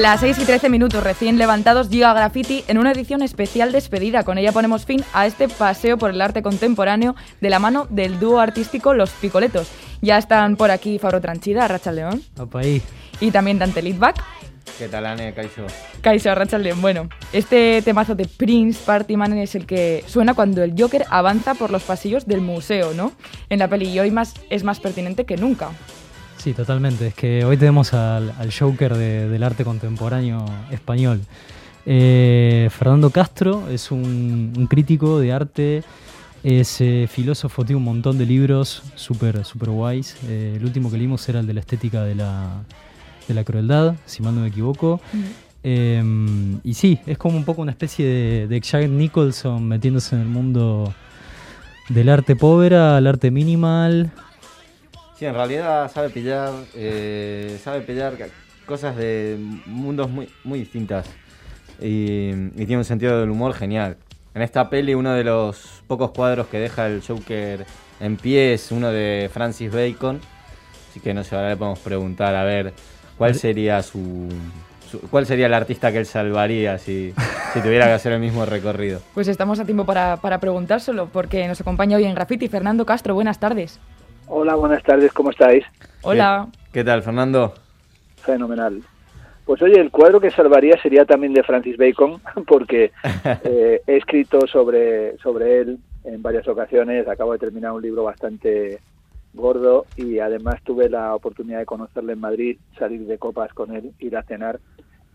las 6 y 13 minutos recién levantados llega Graffiti en una edición especial despedida. Con ella ponemos fin a este paseo por el arte contemporáneo de la mano del dúo artístico Los Picoletos. Ya están por aquí Fabro Tranchida, Racha León. ahí. Y también Dante Litback. ¿Qué tal, Ane, Kaiso? Kaiso, Racha León. Bueno, este temazo de Prince Partyman es el que suena cuando el Joker avanza por los pasillos del museo, ¿no? En la peli y hoy más, es más pertinente que nunca. Sí, totalmente. Es que hoy tenemos al, Joker del arte contemporáneo español. Eh, Fernando Castro es un, crítico de arte, es eh, filósofo, tiene un montón de libros súper super guays. Eh, el último que leímos era el de la estética de la, de la crueldad, si mal no me equivoco. y sí, es como un poco una especie de, de Jack Nicholson metiéndose en el mundo del arte pobre al arte minimal, Sí, en realidad sabe pillar, eh, sabe pillar cosas de mundos muy, muy distintas y, tiene un sentido del humor genial. En esta peli uno de los pocos cuadros que deja el Joker en pie es uno de Francis Bacon, así que no sé, ahora le podemos preguntar a ver cuál sería su, cuál sería el artista que él salvaría si, si, tuviera que hacer el mismo recorrido. Pues estamos a tiempo para, para preguntárselo, porque nos acompaña hoy en Graffiti Fernando Castro. Buenas tardes. Hola, buenas tardes, ¿cómo estáis? Hola. ¿Qué, tal, Fernando? Fenomenal. Pues oye, el cuadro que salvaría sería también de Francis Bacon, porque eh, he escrito sobre, sobre él en varias ocasiones, acabo de terminar un libro bastante gordo y además tuve la oportunidad de conocerle en Madrid, salir de copas con él, ir a cenar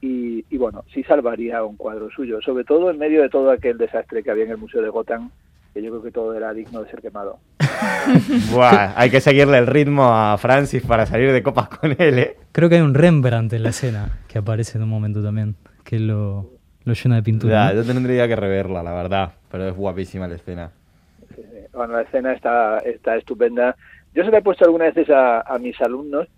y, y, bueno, sí salvaría un cuadro suyo, sobre todo en medio de todo aquel desastre que había en el Museo de Gotham que yo creo que todo era digno de ser quemado. Buah, hay que seguirle el ritmo a Francis para salir de copas con él, ¿eh? Creo que hay un Rembrandt en la escena que aparece en un momento también, que lo, lo llena de pintura. Yo tendría que reverla, la verdad, pero es guapísima la escena. Bueno, la escena está, está estupenda. Yo se la he puesto algunas veces a, a mis alumnos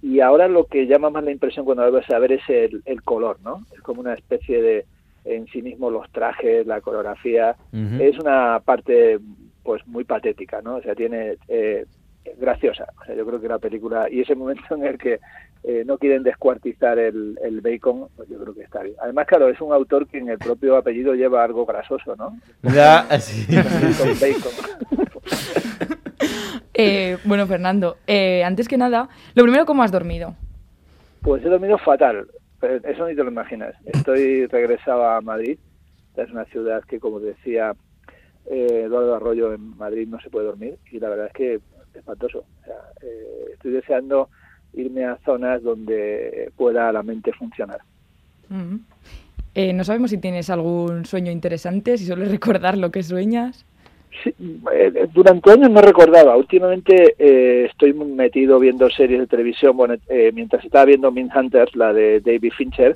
y ahora lo que llama más la impresión cuando lo ves a ver es el, el color, ¿no? Es como una especie de en sí mismo los trajes, la coreografía, es una parte pues muy patética, ¿no? O sea, tiene eh, graciosa. O sea, yo creo que la película y ese momento en el que eh, no quieren descuartizar el, el bacon, pues yo creo que está bien. Además, claro, es un autor que en el propio apellido lleva algo grasoso, ¿no? Ya, sí. bacon. eh, bueno, Fernando, eh, antes que nada, lo primero, ¿cómo has dormido? Pues he dormido fatal. Eso ni te lo imaginas. Estoy regresado a Madrid. Es una ciudad que, como decía eh, Eduardo Arroyo, en Madrid no se puede dormir y la verdad es que es espantoso. Eh, estoy deseando irme a zonas donde pueda la mente funcionar. Eh, no sabemos si tienes algún sueño interesante, si sueles recordar lo que sueñas. Eh, durante años no recordaba. Últimamente eh, estoy metido viendo series de televisión. Bueno, eh, mientras estaba viendo Min Hunters, la de David Fincher,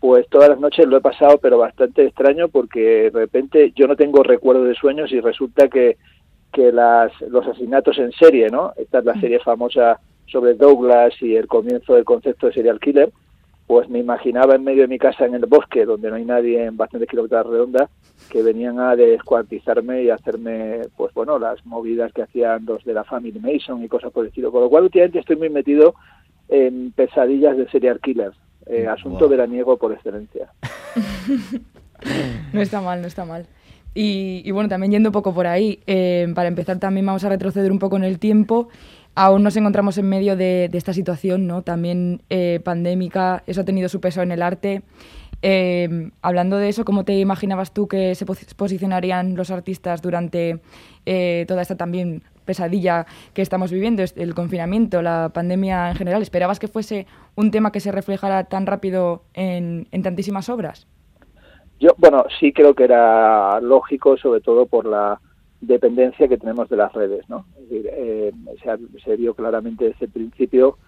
pues todas las noches lo he pasado, pero bastante extraño porque de repente yo no tengo recuerdo de sueños y resulta que, que las, los asesinatos en serie, ¿no? Esta es la serie famosa sobre Douglas y el comienzo del concepto de serial killer pues me imaginaba en medio de mi casa en el bosque, donde no hay nadie en bastantes kilómetros redonda, que venían a descuartizarme y hacerme, pues bueno, las movidas que hacían los de la Family Mason y cosas por el estilo. Con lo cual, últimamente estoy muy metido en pesadillas de serial killers, eh, asunto veraniego por excelencia. no está mal, no está mal. Y, bueno, también yendo un poco por ahí, eh, para empezar también vamos a retroceder un poco en el tiempo aún nos encontramos en medio de, esta situación, ¿no? También eh, pandémica, eso ha tenido su peso en el arte. Eh, hablando de eso, ¿cómo te imaginabas tú que se posicionarían los artistas durante eh, toda esta también pesadilla que estamos viviendo, el confinamiento, la pandemia en general? ¿Esperabas que fuese un tema que se reflejara tan rápido en, en tantísimas obras? Yo, bueno, sí creo que era lógico, sobre todo por la dependencia que tenemos de las redes, ¿no? Es decir, eh, se, vio claramente desde el principio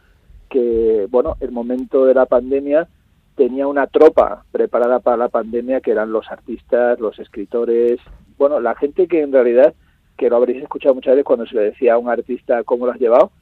que, bueno, el momento de la pandemia tenía una tropa preparada para la pandemia que eran los artistas, los escritores, bueno, la gente que en realidad, que lo habréis escuchado muchas veces cuando se le decía a un artista cómo lo has llevado,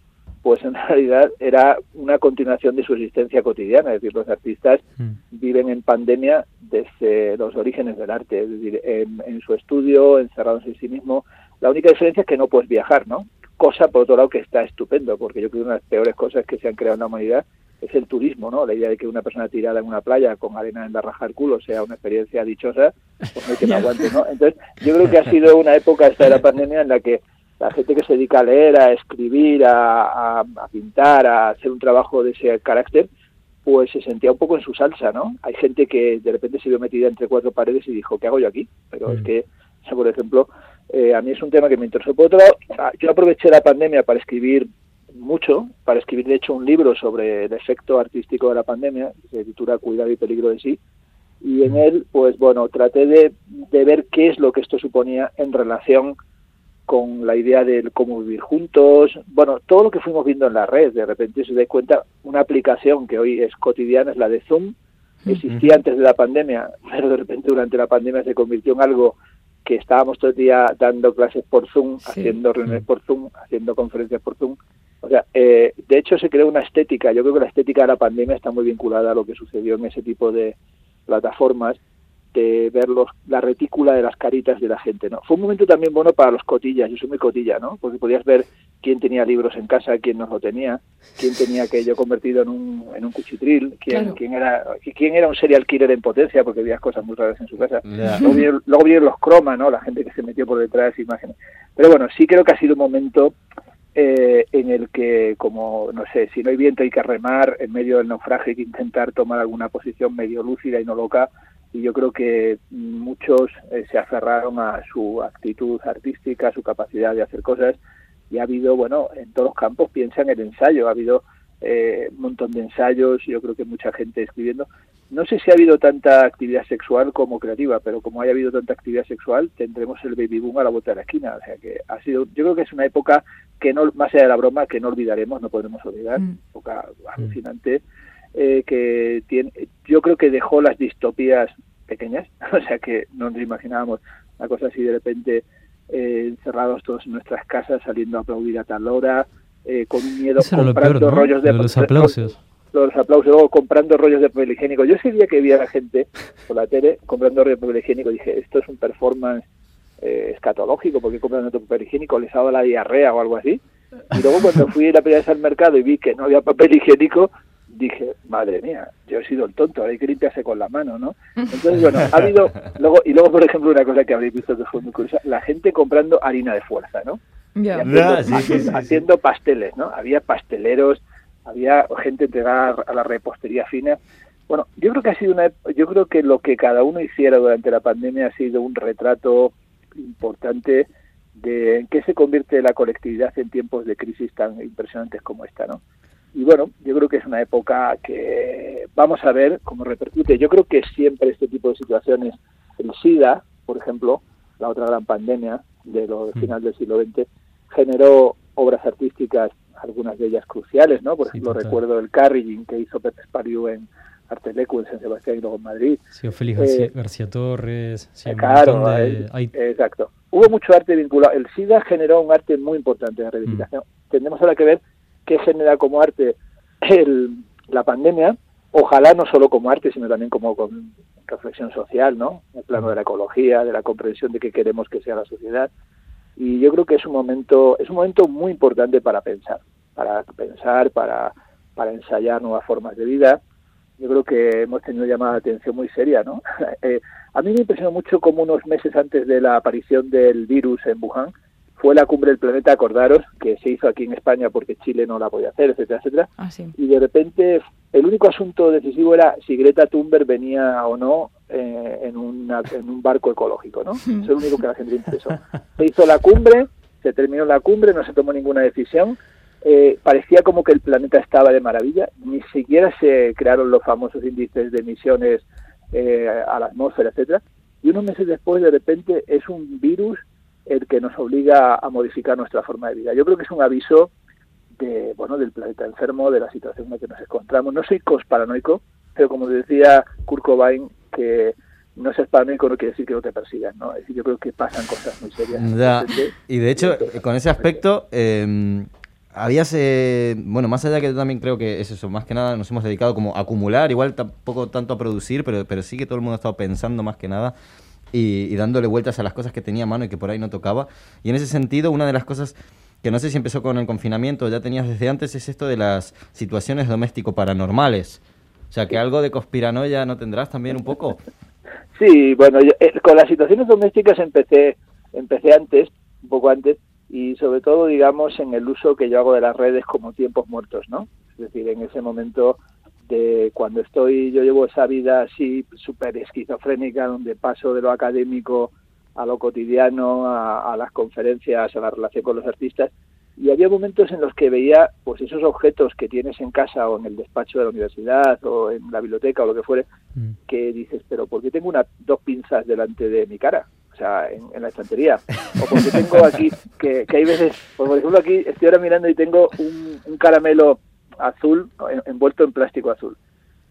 pues en realidad era una continuación de su existencia cotidiana, es decir, los artistas mm. viven en pandemia desde los orígenes del arte, es decir, en, su estudio, encerrados en sí mismo. La única diferencia es que no puedes viajar, ¿no? Cosa, por otro lado, que está estupendo, porque yo creo que una de las peores cosas que se han creado en la humanidad es el turismo, ¿no? La idea de que una persona tirada en una playa con arena en la raja del culo sea una experiencia dichosa, pues no hay que me aguante, ¿no? Entonces, yo creo que ha sido una época esta de la pandemia en la que la gente que se dedica a leer, a escribir, a, a, pintar, a hacer un trabajo de ese carácter, pues se sentía un poco en su salsa, ¿no? Hay gente que de repente se vio metida entre cuatro paredes y dijo, ¿qué hago yo aquí? Pero es mm. que, por ejemplo, eh, a mí es un tema que me interesó. Por otro lado, ah, yo aproveché la pandemia para escribir mucho, para escribir de hecho un libro sobre el efecto artístico de la pandemia, que se titula Cuidado y peligro de sí, y en mm. él, pues bueno, traté de, de ver qué es lo que esto suponía en relación con la idea de cómo vivir juntos, bueno, todo lo que fuimos viendo en la red, de repente se da cuenta, una aplicación que hoy es cotidiana es la de Zoom, existía antes de la pandemia, pero de repente durante la pandemia se convirtió en algo que estábamos todo el día dando clases por Zoom, haciendo reuniones por Zoom, haciendo conferencias por Zoom. O sea, eh, de hecho se creó una estética, yo creo que la estética de la pandemia está muy vinculada a lo que sucedió en ese tipo de plataformas de ver los, la retícula de las caritas de la gente, ¿no? Fue un momento también bueno para los cotillas, yo soy muy cotilla, ¿no? Porque podías ver quién tenía libros en casa, quién no lo tenía, quién tenía aquello convertido en un, en un cuchitril, quién, quién, era, quién era un serial killer en potencia, porque había cosas muy raras en su casa. Luego, vieron, los croma, ¿no? La gente que se metió por detrás, imágenes. Pero bueno, sí creo que ha sido un momento eh, en el que, como, no sé, si no hay viento hay que remar, en medio del naufragio hay que intentar tomar alguna posición medio lúcida y no loca, y yo creo que muchos eh, se aferraron a su actitud artística, a su capacidad de hacer cosas y ha habido, bueno, en todos los campos, piensa en el ensayo, ha habido eh, un montón de ensayos, yo creo que mucha gente escribiendo. No sé si ha habido tanta actividad sexual como creativa, pero como haya habido tanta actividad sexual, tendremos el baby boom a la vuelta de la esquina. O sea que ha sido, yo creo que es una época que no, más allá de la broma, que no olvidaremos, no podemos olvidar, mm. época alucinante. Eh, que tiene, yo creo que dejó las distopías pequeñas, o sea que no nos imaginábamos una cosa así de repente eh, encerrados todos en nuestras casas, saliendo a aplaudir a tal hora, eh, con miedo comprando rollos de, los aplausos. Los, aplausos, luego comprando rollos de papel higiénico. Yo ese día que vi a la gente por la tele comprando rollos de papel higiénico, dije, esto es un performance eh, escatológico, porque compran otro papel higiénico, les ha dado la diarrea o algo así. Y luego cuando fui la primera vez al mercado y vi que no había papel higiénico, dije, madre mía, yo he sido el tonto, hay que limpiarse con la mano, ¿no? Entonces, bueno, ha habido, luego, y luego, por ejemplo, una cosa que habréis visto que fue muy curiosa, la gente comprando harina de fuerza, ¿no? Haciendo, pasteles, ¿no? Había pasteleros, había gente entregada a la repostería fina. Bueno, yo creo que ha sido una, yo creo que lo que cada uno hiciera durante la pandemia ha sido un retrato importante de en qué se convierte la colectividad en tiempos de crisis tan impresionantes como esta, ¿no? Y bueno, yo creo que es una época que vamos a ver cómo repercute. Yo creo que siempre este tipo de situaciones, el SIDA, por ejemplo, la otra gran pandemia de los mm. final del siglo XX, generó obras artísticas, algunas de ellas cruciales, ¿no? Por ejemplo, recuerdo el carrying que hizo Pepe Spariu en Artelecu, en San Sebastián y luego en Madrid. Sí, Félix García, eh, Torres. Sí, claro, exacto. Hubo mucho arte vinculado. El SIDA generó un arte muy importante de reivindicación. Mm. Tendremos ahora que ver qué genera como arte el, la pandemia, ojalá no solo como arte, sino también como con reflexión social, ¿no? El plano de la ecología, de la comprensión de qué queremos que sea la sociedad. Y yo creo que es un momento, es un momento muy importante para pensar, para pensar, para, para ensayar nuevas formas de vida. Yo creo que hemos tenido llamada de atención muy seria, ¿no? Eh, a mí me impresionó mucho como unos meses antes de la aparición del virus en Wuhan, fue la cumbre del planeta, acordaros, que se hizo aquí en España porque Chile no la podía hacer, etcétera, etcétera. Ah, y de repente el único asunto decisivo era si Greta Thunberg venía o no eh, en, en un barco ecológico, ¿no? Eso es lo único que a la gente le interesó. Se hizo la cumbre, se terminó la cumbre, no se tomó ninguna decisión. Eh, parecía como que el planeta estaba de maravilla, ni siquiera se crearon los famosos índices de emisiones eh, a la atmósfera, etcétera. Y unos meses después, de repente, es un virus el que nos obliga a modificar nuestra forma de vida. Yo creo que es un aviso de, bueno, del planeta enfermo, de la situación en la que nos encontramos. No soy cosparanoico, pero como decía Kurt Cobain, que no seas paranoico no quiere decir que no te persigan, ¿no? Es decir, yo creo que pasan cosas muy serias. y de hecho, con ese aspecto, eh, habías, bueno, más allá que yo también creo que es eso, más que nada nos hemos dedicado como a acumular, igual tampoco tanto a producir, pero, pero sí que todo el mundo ha estado pensando más que nada y, dándole vueltas a las cosas que tenía a mano y que por ahí no tocaba. Y en ese sentido, una de las cosas que no sé si empezó con el confinamiento, ya tenías desde antes, es esto de las situaciones doméstico paranormales. O sea, que algo de conspiranoia no tendrás también un poco. Sí, bueno, eh, con las situaciones domésticas empecé, empecé antes, un poco antes, y sobre todo, digamos, en el uso que yo hago de las redes como tiempos muertos, ¿no? Es decir, en ese momento de cuando estoy, yo llevo esa vida así súper esquizofrénica, donde paso de lo académico a lo cotidiano, a, las conferencias, a la relación con los artistas, y había momentos en los que veía pues esos objetos que tienes en casa o en el despacho de la universidad o en la biblioteca o lo que fuere, mm. que dices, pero ¿por qué tengo una, dos pinzas delante de mi cara? O sea, en, la estantería. O porque tengo aquí, que, hay veces, pues, por ejemplo aquí estoy ahora mirando y tengo un caramelo azul envuelto en plástico azul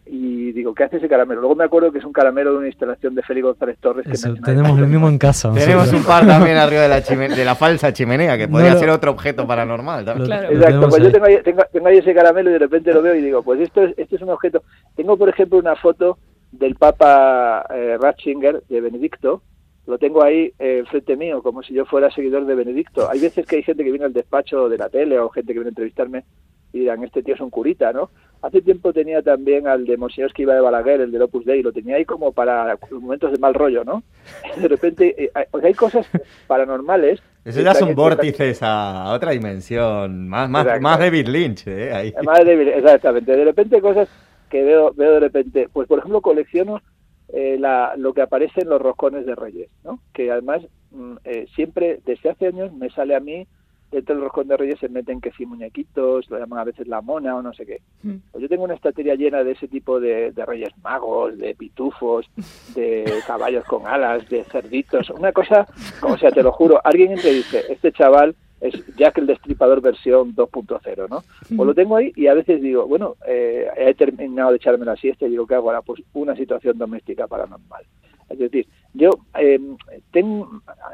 y digo, ¿qué hace ese caramelo? Luego me acuerdo que es un caramelo de una instalación de Félix González Torres. que tenemos el mismo en casa. Tenemos un par también arriba de la, de la falsa chimenea, que podría ser otro objeto paranormal. Exacto, pues yo tengo ahí, tengo, ahí, ese caramelo y de repente lo veo y digo, pues esto es, este es un objeto. Tengo, por ejemplo, una foto del Papa eh, Ratzinger de Benedicto, lo tengo ahí eh, frente mío, como si yo fuera seguidor de Benedicto. Hay veces que hay gente que viene al despacho de la tele o gente que viene a entrevistarme y dirán, este tío es un curita, ¿no? Hace tiempo tenía también al de Monsignor que iba de Balaguer, el del Opus Dei, lo tenía ahí como para momentos de mal rollo, ¿no? De repente, eh, hay cosas paranormales. Eso ya son vórtices a otra dimensión, más, más, más David Lynch, ¿eh? Ahí. Más David, exactamente. De repente cosas que veo, veo de repente, pues por ejemplo colecciono eh, la, lo que aparece en los roscones de Reyes, ¿no? Que además mm, eh, siempre, desde hace años, me sale a mí dentro del roscón de reyes se meten que sí muñequitos, lo llaman a veces la mona o no sé qué. Mm. Pues yo tengo una estantería llena de ese tipo de, reyes magos, de pitufos, de caballos con alas, de cerditos, una cosa, como sea, te lo juro, alguien entre dice, este chaval es Jack el Destripador versión 2.0, ¿no? Pues lo tengo ahí y a veces digo, bueno, eh, he terminado de echarme la siesta y digo, ¿qué hago ahora? Pues una situación doméstica paranormal. Es decir, yo eh,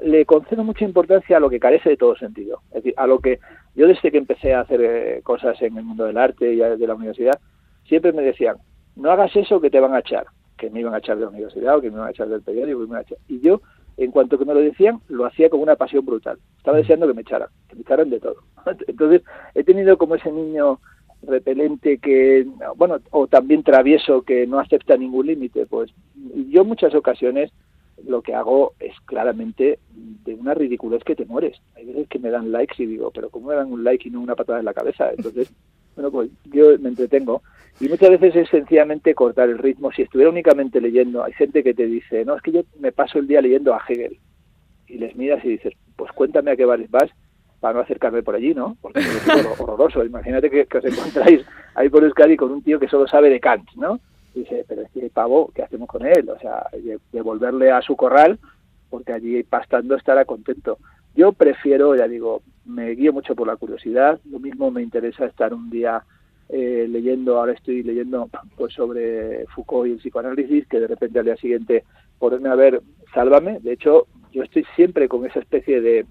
le concedo mucha importancia a lo que carece de todo sentido. Es decir, a lo que yo desde que empecé a hacer eh, cosas en el mundo del arte y de la universidad, siempre me decían, no hagas eso que te van a echar, que me iban a echar de la universidad o que me iban a echar del periódico. me iban a echar. Y yo, en cuanto que me lo decían, lo hacía con una pasión brutal. Estaba deseando que me echaran, que me echaran de todo. Entonces, he tenido como ese niño repelente que, bueno, o también travieso que no acepta ningún límite, pues yo en muchas ocasiones lo que hago es claramente de una ridiculez que te mueres. Hay veces que me dan likes y digo, pero ¿cómo me dan un like y no una patada en la cabeza? Entonces, bueno, pues yo me entretengo. Y muchas veces es sencillamente cortar el ritmo. Si estuviera únicamente leyendo, hay gente que te dice, no, es que yo me paso el día leyendo a Hegel. Y les miras y dices, pues cuéntame a qué bares vas para no acercarme por allí, ¿no? Porque es horroroso. Imagínate que, os encontráis ahí por Euskadi con un tío que solo sabe de Kant, ¿no? dice, pero es que pavo, ¿qué hacemos con él? O sea, devolverle a su corral, porque allí pastando estará contento. Yo prefiero, ya digo, me guío mucho por la curiosidad, lo mismo me interesa estar un día eh, leyendo, ahora estoy leyendo pues sobre Foucault y el psicoanálisis, que de repente al día siguiente ponerme a ver Sálvame, de hecho yo estoy siempre con esa especie de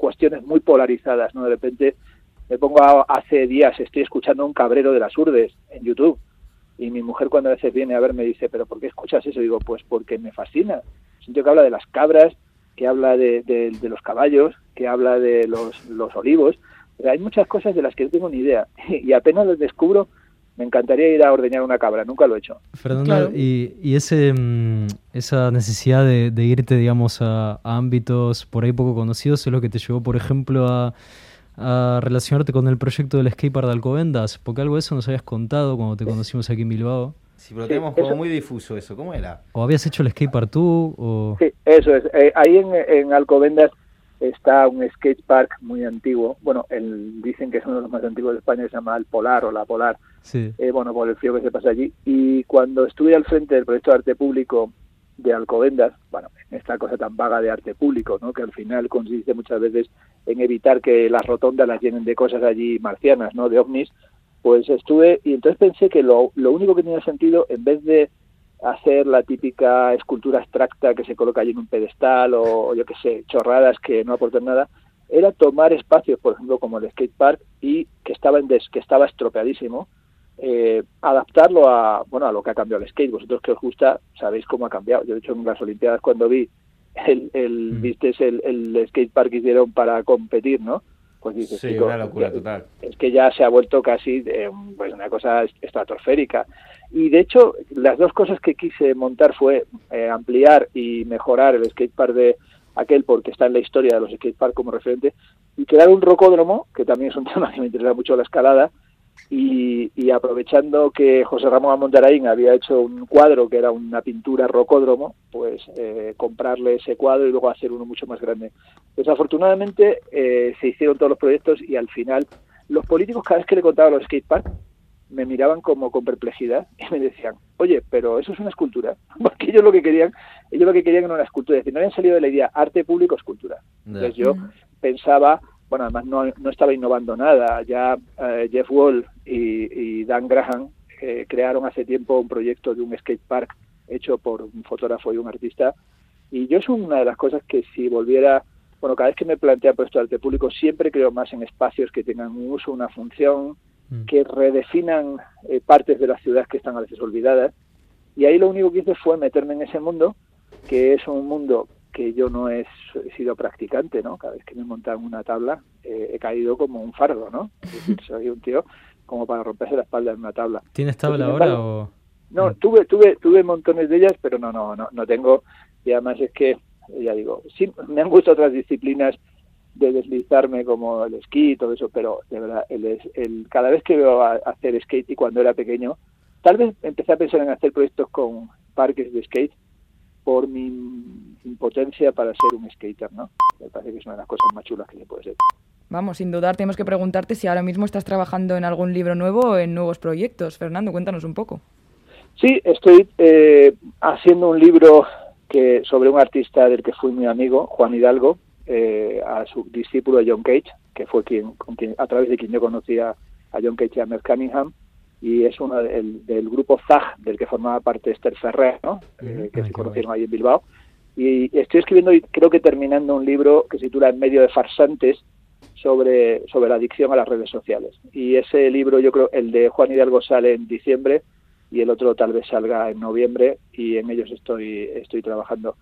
cuestiones muy polarizadas, ¿no? De repente me pongo hace días, estoy escuchando un cabrero de las urdes en YouTube, y mi mujer cuando a veces viene a ver me dice, pero ¿por qué escuchas eso? digo, pues porque me fascina. Tío que habla de las cabras, que habla de, de, los caballos, que habla de los, los olivos. Pero hay muchas cosas de las que no tengo ni idea. Y apenas las descubro, me encantaría ir a ordeñar una cabra, nunca lo he hecho. Fernando, y, y, ese, mm, esa necesidad de, irte, digamos, a, a, ámbitos por ahí poco conocidos es lo que te llevó, por ejemplo, a a relacionarte con el proyecto del skatepark de Alcobendas? Porque algo de eso nos habías contado cuando te conocimos aquí en Bilbao. Sí, pero tenemos como muy difuso eso. ¿Cómo era? ¿O habías hecho el skatepark tú? O... Sí, eso es. Eh, ahí en, en, Alcobendas está un skatepark muy antiguo. Bueno, el, dicen que es uno de los más antiguos de España, se llama el Polar o la Polar. Eh, bueno, por el frío que se pasa allí. Y cuando estuve al frente del proyecto de arte público de Alcobendas, bueno, esta cosa tan vaga de arte público, ¿no? que al final consiste muchas veces en evitar que las rotondas las llenen de cosas allí marcianas, ¿no? de ovnis, pues estuve y entonces pensé que lo, lo único que tenía sentido, en vez de hacer la típica escultura abstracta que se coloca allí en un pedestal o, yo qué sé, chorradas que no aportan nada, era tomar espacios, por ejemplo, como el skate park y que estaba en des, que estaba estropeadísimo, eh, adaptarlo a bueno a lo que ha cambiado el skate. Vosotros que os gusta sabéis cómo ha cambiado. Yo de hecho en las Olimpiadas cuando vi el, el mm. viste el, el skate park que hicieron para competir, ¿no? pues dices, sí, una locura total. Es que ya se ha vuelto casi pues una cosa estratosférica. Y de hecho, las dos cosas que quise montar fue eh, ampliar y mejorar el skatepark de aquel porque está en la historia de los skateparks como referente y crear un rocódromo, que también es un tema que me interesa mucho la escalada, y, aprovechando que José Ramón Amondaraín había hecho un cuadro que era una pintura rocódromo, pues eh, comprarle ese cuadro y luego hacer uno mucho más grande. Desafortunadamente eh, se hicieron todos los proyectos y al final los políticos cada vez que le contaba los skateparks me miraban como con perplejidad y me decían, oye, pero eso es una escultura, porque ellos lo que querían, ellos lo que querían era una escultura, es decir, no habían salido de la idea arte público escultura. Entonces yo pensaba bueno, además no, no estaba innovando nada. Ya eh, Jeff Wall y, Dan Graham eh, crearon hace tiempo un proyecto de un skate park hecho por un fotógrafo y un artista. Y yo es una de las cosas que si volviera, bueno, cada vez que me plantea puesto arte público, siempre creo más en espacios que tengan un uso, una función, mm. que redefinan eh, partes de la ciudad que están a veces olvidadas. Y ahí lo único que hice fue meterme en ese mundo, que es un mundo que yo no he sido practicante, ¿no? Cada vez que me montan una tabla eh, he caído como un fardo, ¿no? Es decir, soy un tío como para romperse la espalda en una tabla. ¿Tienes tabla ahora o...? No, tuve, tuve, tuve montones de ellas, pero no, no, no, no tengo. Y además es que, ya digo, sí, me han gustado otras disciplinas de deslizarme como el esquí y todo eso, pero de verdad, el, el, cada vez que veo hacer skate y cuando era pequeño, tal vez empecé a pensar en hacer proyectos con parques de skate por mi impotencia para ser un skater, ¿no? Me parece que es una de las cosas más chulas que se puede ser. Vamos, sin dudar, tenemos que preguntarte si ahora mismo estás trabajando en algún libro nuevo o en nuevos proyectos. Fernando, cuéntanos un poco. Sí, estoy eh, haciendo un libro que sobre un artista del que fui muy amigo, Juan Hidalgo, eh, a su discípulo John Cage, que fue quien, a través de quien yo conocía a John Cage y a Merck Cunningham, y es uno del, del grupo ZAG, del que formaba parte Esther Ferrer, ¿no? Eh, que se conocieron ahí en Bilbao. Y estoy escribiendo y creo que terminando un libro que se titula En medio de farsantes sobre, sobre la adicción a las redes sociales. Y ese libro, yo creo, el de Juan Hidalgo sale en diciembre y el otro tal vez salga en noviembre y en ellos estoy, estoy trabajando.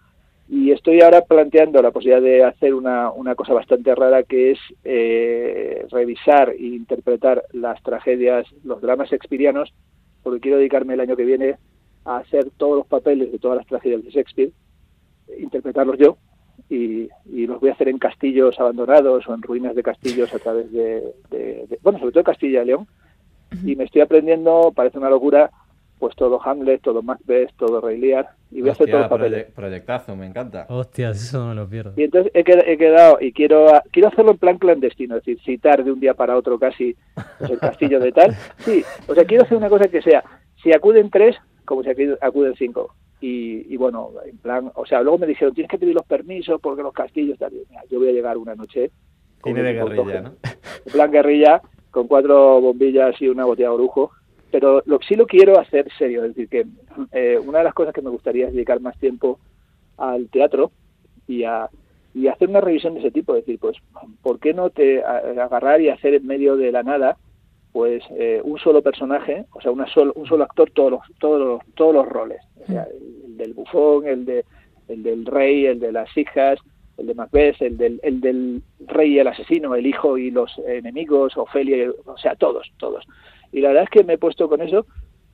Y estoy ahora planteando la posibilidad de hacer una, una cosa bastante rara que es eh, revisar e interpretar las tragedias, los dramas shakespearianos, porque quiero dedicarme el año que viene a hacer todos los papeles de todas las tragedias de Shakespeare, interpretarlos yo, y, los voy a hacer en castillos abandonados o en ruinas de castillos a través de, de bueno, sobre todo Castilla y León. Y me estoy aprendiendo, parece una locura, pues todo Hamlet, todo Macbeth, todo Rey Lear, y voy a hacer todo el papel. proyectazo, me encanta. Hostias, eso no me lo pierdo. Y entonces he, quedado, y quiero quiero hacerlo en plan clandestino, es decir, citar de un día para otro casi pues, el castillo de tal. Sí, o sea, quiero hacer una cosa que sea, si acuden tres, como si acuden cinco. Y, bueno, en plan, o sea, luego me dijeron, tienes que pedir los permisos porque los castillos, tal. yo voy a llegar una noche. Tiene de guerrilla, ¿no? En plan guerrilla, con cuatro bombillas y una botella de orujo pero lo, sí lo quiero hacer serio, es decir, que eh, una de las cosas que me gustaría es dedicar más tiempo al teatro y a y hacer una revisión de ese tipo, es decir, pues, ¿por qué no te agarrar y hacer en medio de la nada, pues, eh, un solo personaje, o sea, una solo, un solo actor, todos los, todos los, todos los roles, o sea, el, del bufón, el de el del rey, el de las hijas, el de Macbeth, el del, el del rey y el asesino, el hijo y los enemigos, Ofelia, o sea, todos, todos. Y la verdad es que me he puesto con eso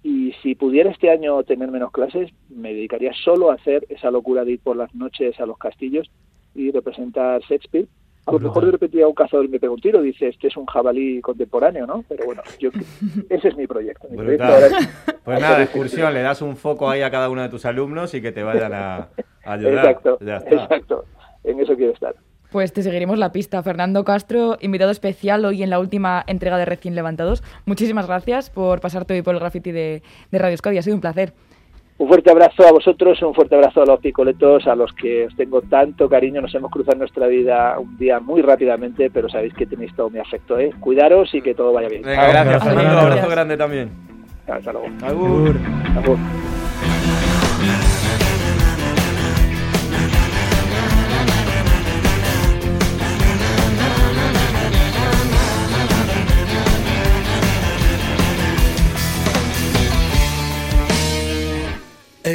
y si pudiera este año tener menos clases, me dedicaría solo a hacer esa locura de ir por las noches a los castillos y representar Shakespeare. A lo mejor de repente a un cazador me pega un tiro, dice, este es un jabalí contemporáneo, ¿no? Pero bueno, yo, ese es mi proyecto. pues nada, excursión, le das un foco ahí a cada uno de tus alumnos y que te vayan a, ayudar. Exacto, exacto. En eso quiero estar. Pues te seguiremos la pista. Fernando Castro, invitado especial hoy en la última entrega de Recién Levantados. Muchísimas gracias por pasarte hoy por el graffiti de, Radio Euskadi. Ha sido un placer. Un fuerte abrazo a vosotros, un fuerte abrazo a los picoletos, a los que os tengo tanto cariño. Nos hemos cruzado en nuestra vida un día muy rápidamente, pero sabéis que tenéis todo mi afecto. ¿eh? Cuidaros y que todo vaya bien. gracias, Fernando. Un abrazo grande también. Hasta luego. Agur. Agur.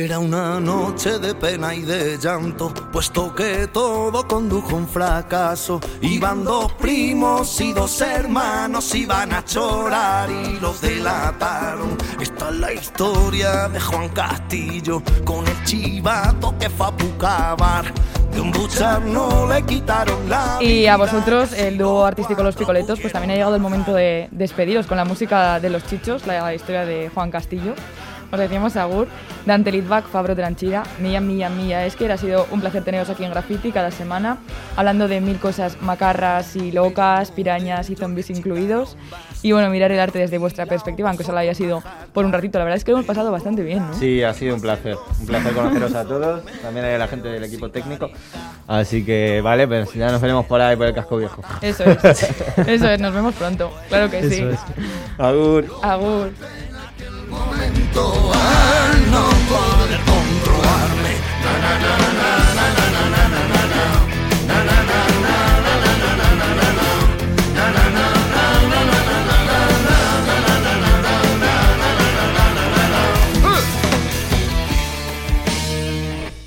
Era una noche de pena y de llanto, puesto que todo condujo a un fracaso. Iban dos primos y dos hermanos, iban a chorar y los delataron. Esta es la historia de Juan Castillo con el chivato que fue a Pucabar. De un buchar no le quitaron la Y a vosotros, el dúo artístico Los Picoletos, pues también ha llegado el momento de despediros con la música de Los Chichos, la historia de Juan Castillo. Os decíamos Agur, Dante Litvak, Fabro Tranchira, Mía, Mía, Mía. Es que ha sido un placer teneros aquí en Graffiti cada semana, hablando de mil cosas macarras y locas, pirañas y zombies incluidos. Y bueno, mirar el arte desde vuestra perspectiva, aunque solo haya sido por un ratito. La verdad es que lo hemos pasado bastante bien, ¿no? Sí, ha sido un placer. Un placer conoceros a todos, también a la gente del equipo técnico. Así que, vale, pues ya nos veremos por ahí, por el casco viejo. Eso es. Eso es, nos vemos pronto. Claro que sí. Agur. Agur siento al no poder controlarme. Na, na, na.